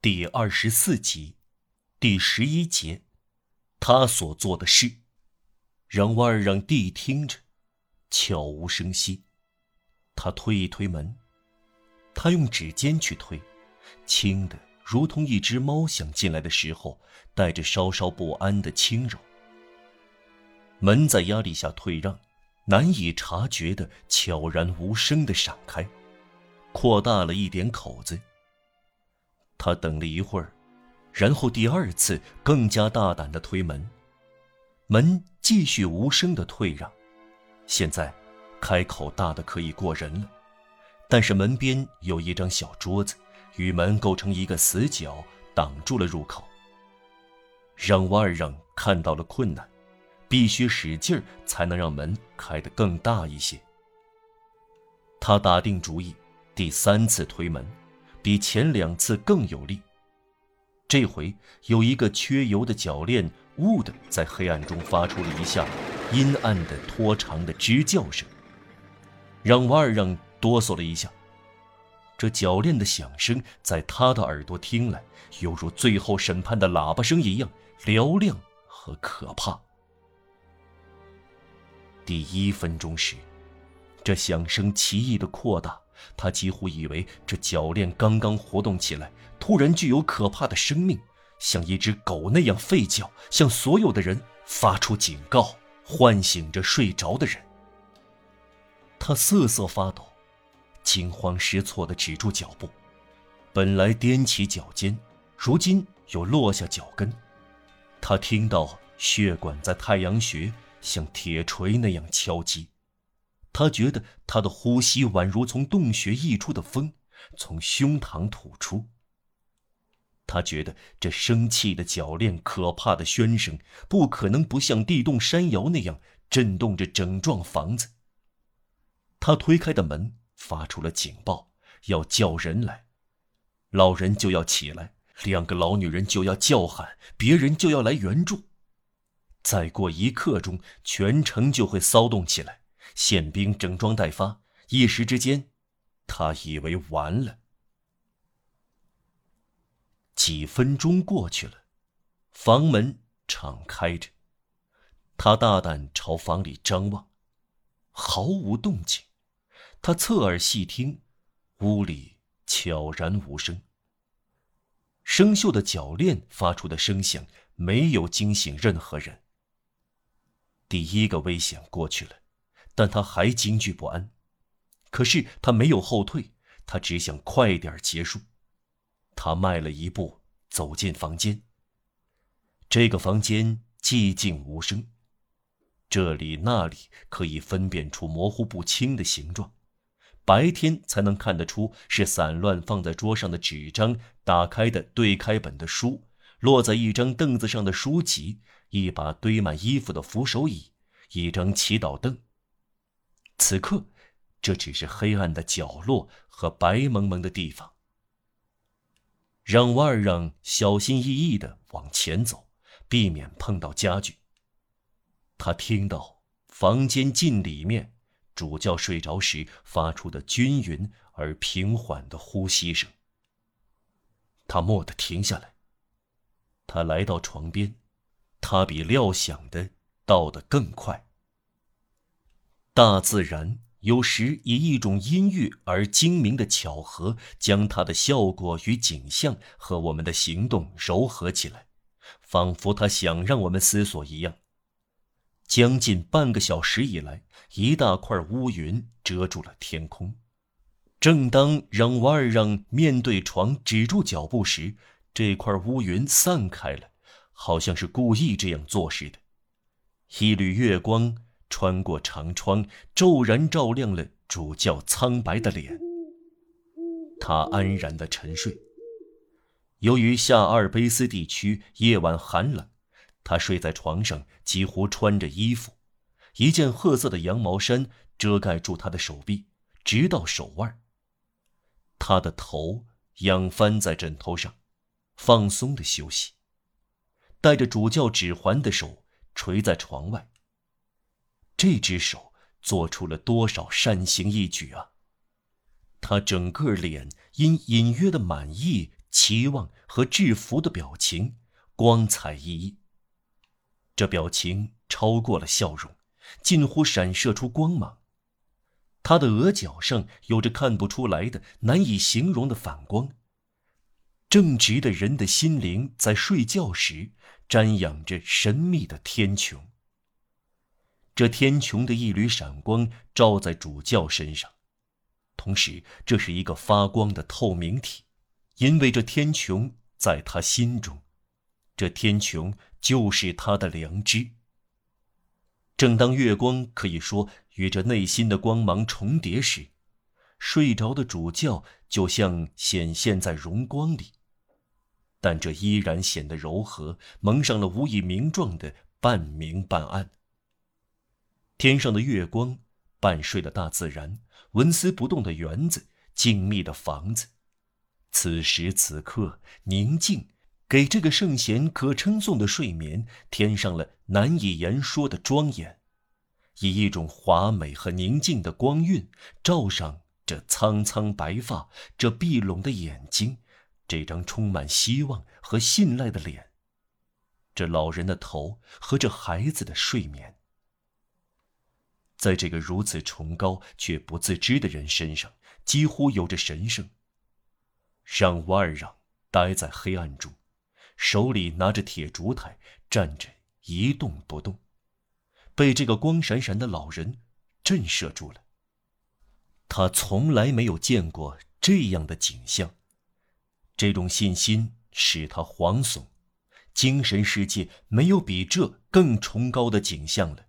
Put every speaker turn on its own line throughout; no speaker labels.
第二十四集，第十一节，他所做的事，让瓦尔让地听着，悄无声息。他推一推门，他用指尖去推，轻的如同一只猫想进来的时候带着稍稍不安的轻柔。门在压力下退让，难以察觉的悄然无声的闪开。扩大了一点口子。他等了一会儿，然后第二次更加大胆的推门，门继续无声的退让。现在，开口大的可以过人了，但是门边有一张小桌子，与门构成一个死角，挡住了入口。让瓦尔让看到了困难，必须使劲才能让门开得更大一些。他打定主意。第三次推门，比前两次更有力。这回有一个缺油的铰链，呜的在黑暗中发出了一下阴暗的拖长的吱叫声，让瓦尔让哆嗦了一下。这铰链的响声在他的耳朵听来，犹如最后审判的喇叭声一样嘹亮和可怕。第一分钟时，这响声奇异的扩大。他几乎以为这铰链刚刚活动起来，突然具有可怕的生命，像一只狗那样吠叫，向所有的人发出警告，唤醒着睡着的人。他瑟瑟发抖，惊慌失措地止住脚步，本来踮起脚尖，如今又落下脚跟。他听到血管在太阳穴像铁锤那样敲击。他觉得他的呼吸宛如从洞穴溢出的风，从胸膛吐出。他觉得这生气的铰链、可怕的喧声，不可能不像地动山摇那样震动着整幢房子。他推开的门发出了警报，要叫人来，老人就要起来，两个老女人就要叫喊，别人就要来援助。再过一刻钟，全城就会骚动起来。宪兵整装待发，一时之间，他以为完了。几分钟过去了，房门敞开着，他大胆朝房里张望，毫无动静。他侧耳细听，屋里悄然无声。生锈的铰链发出的声响没有惊醒任何人。第一个危险过去了。但他还惊惧不安，可是他没有后退，他只想快点结束。他迈了一步，走进房间。这个房间寂静无声，这里那里可以分辨出模糊不清的形状，白天才能看得出是散乱放在桌上的纸张、打开的对开本的书、落在一张凳子上的书籍、一把堆满衣服的扶手椅、一张祈祷凳。此刻，这只是黑暗的角落和白蒙蒙的地方。让瓦尔让小心翼翼地往前走，避免碰到家具。他听到房间近里面主教睡着时发出的均匀而平缓的呼吸声。他蓦地停下来。他来到床边，他比料想的到得更快。大自然有时以一种阴郁而精明的巧合，将它的效果与景象和我们的行动糅合起来，仿佛它想让我们思索一样。将近半个小时以来，一大块乌云遮住了天空。正当让瓦尔让面对床止住脚步时，这块乌云散开了，好像是故意这样做似的。一缕月光。穿过长窗，骤然照亮了主教苍白的脸。他安然的沉睡。由于下阿尔卑斯地区夜晚寒冷，他睡在床上，几乎穿着衣服，一件褐色的羊毛衫遮盖住他的手臂，直到手腕。他的头仰翻在枕头上，放松的休息。戴着主教指环的手垂在床外。这只手做出了多少善行义举啊！他整个脸因隐约的满意期望和制服的表情，光彩熠熠。这表情超过了笑容，近乎闪射出光芒。他的额角上有着看不出来的、难以形容的反光。正直的人的心灵在睡觉时瞻仰着神秘的天穹。这天穹的一缕闪光照在主教身上，同时这是一个发光的透明体，因为这天穹在他心中，这天穹就是他的良知。正当月光可以说与这内心的光芒重叠时，睡着的主教就像显现在荣光里，但这依然显得柔和，蒙上了无以名状的半明半暗。天上的月光，半睡的大自然，纹丝不动的园子，静谧的房子，此时此刻宁静，给这个圣贤可称颂的睡眠添上了难以言说的庄严，以一种华美和宁静的光晕照上这苍苍白发，这闭拢的眼睛，这张充满希望和信赖的脸，这老人的头和这孩子的睡眠。在这个如此崇高却不自知的人身上，几乎有着神圣。让瓦尔让待在黑暗中，手里拿着铁烛台，站着一动不动，被这个光闪闪的老人震慑住了。他从来没有见过这样的景象，这种信心使他惶悚，精神世界没有比这更崇高的景象了。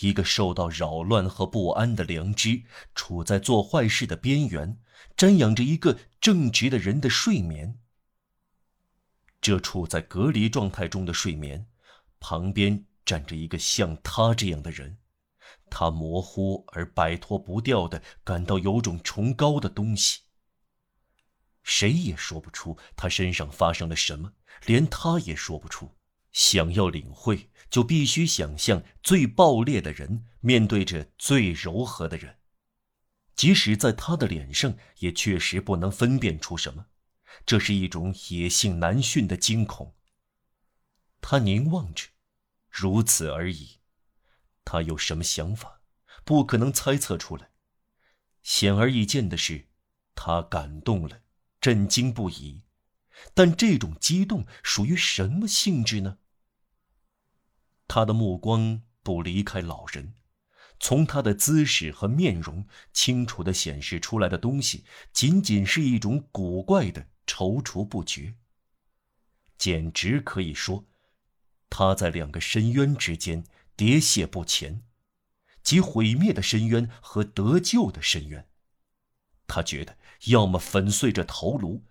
一个受到扰乱和不安的良知，处在做坏事的边缘，瞻仰着一个正直的人的睡眠。这处在隔离状态中的睡眠，旁边站着一个像他这样的人，他模糊而摆脱不掉的感到有种崇高的东西。谁也说不出他身上发生了什么，连他也说不出。想要领会，就必须想象最暴烈的人面对着最柔和的人，即使在他的脸上，也确实不能分辨出什么。这是一种野性难驯的惊恐。他凝望着，如此而已。他有什么想法，不可能猜测出来。显而易见的是，他感动了，震惊不已。但这种激动属于什么性质呢？他的目光不离开老人，从他的姿势和面容清楚地显示出来的东西，仅仅是一种古怪的踌躇不决。简直可以说，他在两个深渊之间喋血不前，即毁灭的深渊和得救的深渊。他觉得，要么粉碎这头颅，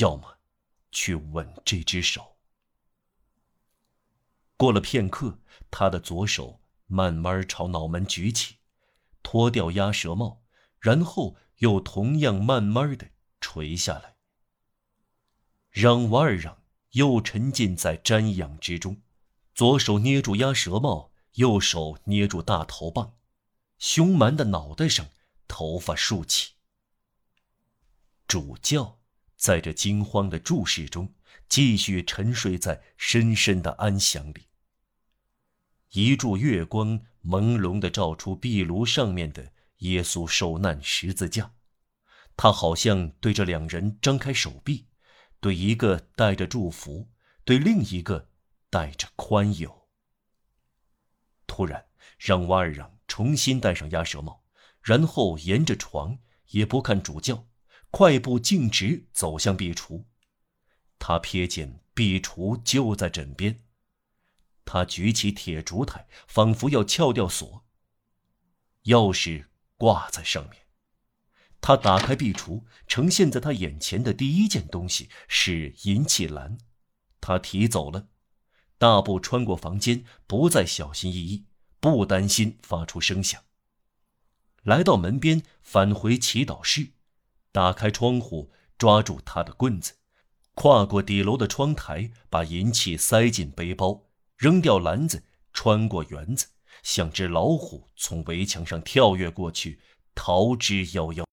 要么去吻这只手。过了片刻，他的左手慢慢朝脑门举起，脱掉鸭舌帽，然后又同样慢慢的垂下来。让瓦尔让又沉浸在瞻仰之中，左手捏住鸭舌帽，右手捏住大头棒，凶蛮的脑袋上头发竖起。主教在这惊慌的注视中。继续沉睡在深深的安详里。一柱月光朦胧地照出壁炉上面的耶稣受难十字架，他好像对这两人张开手臂，对一个带着祝福，对另一个带着宽宥。突然，让瓦尔让重新戴上鸭舌帽，然后沿着床，也不看主教，快步径直走向壁橱。他瞥见壁橱就在枕边，他举起铁烛台，仿佛要撬掉锁。钥匙挂在上面。他打开壁橱，呈现在他眼前的第一件东西是银器篮，他提走了，大步穿过房间，不再小心翼翼，不担心发出声响。来到门边，返回祈祷室，打开窗户，抓住他的棍子。跨过底楼的窗台，把银器塞进背包，扔掉篮子，穿过园子，像只老虎从围墙上跳跃过去，逃之夭夭。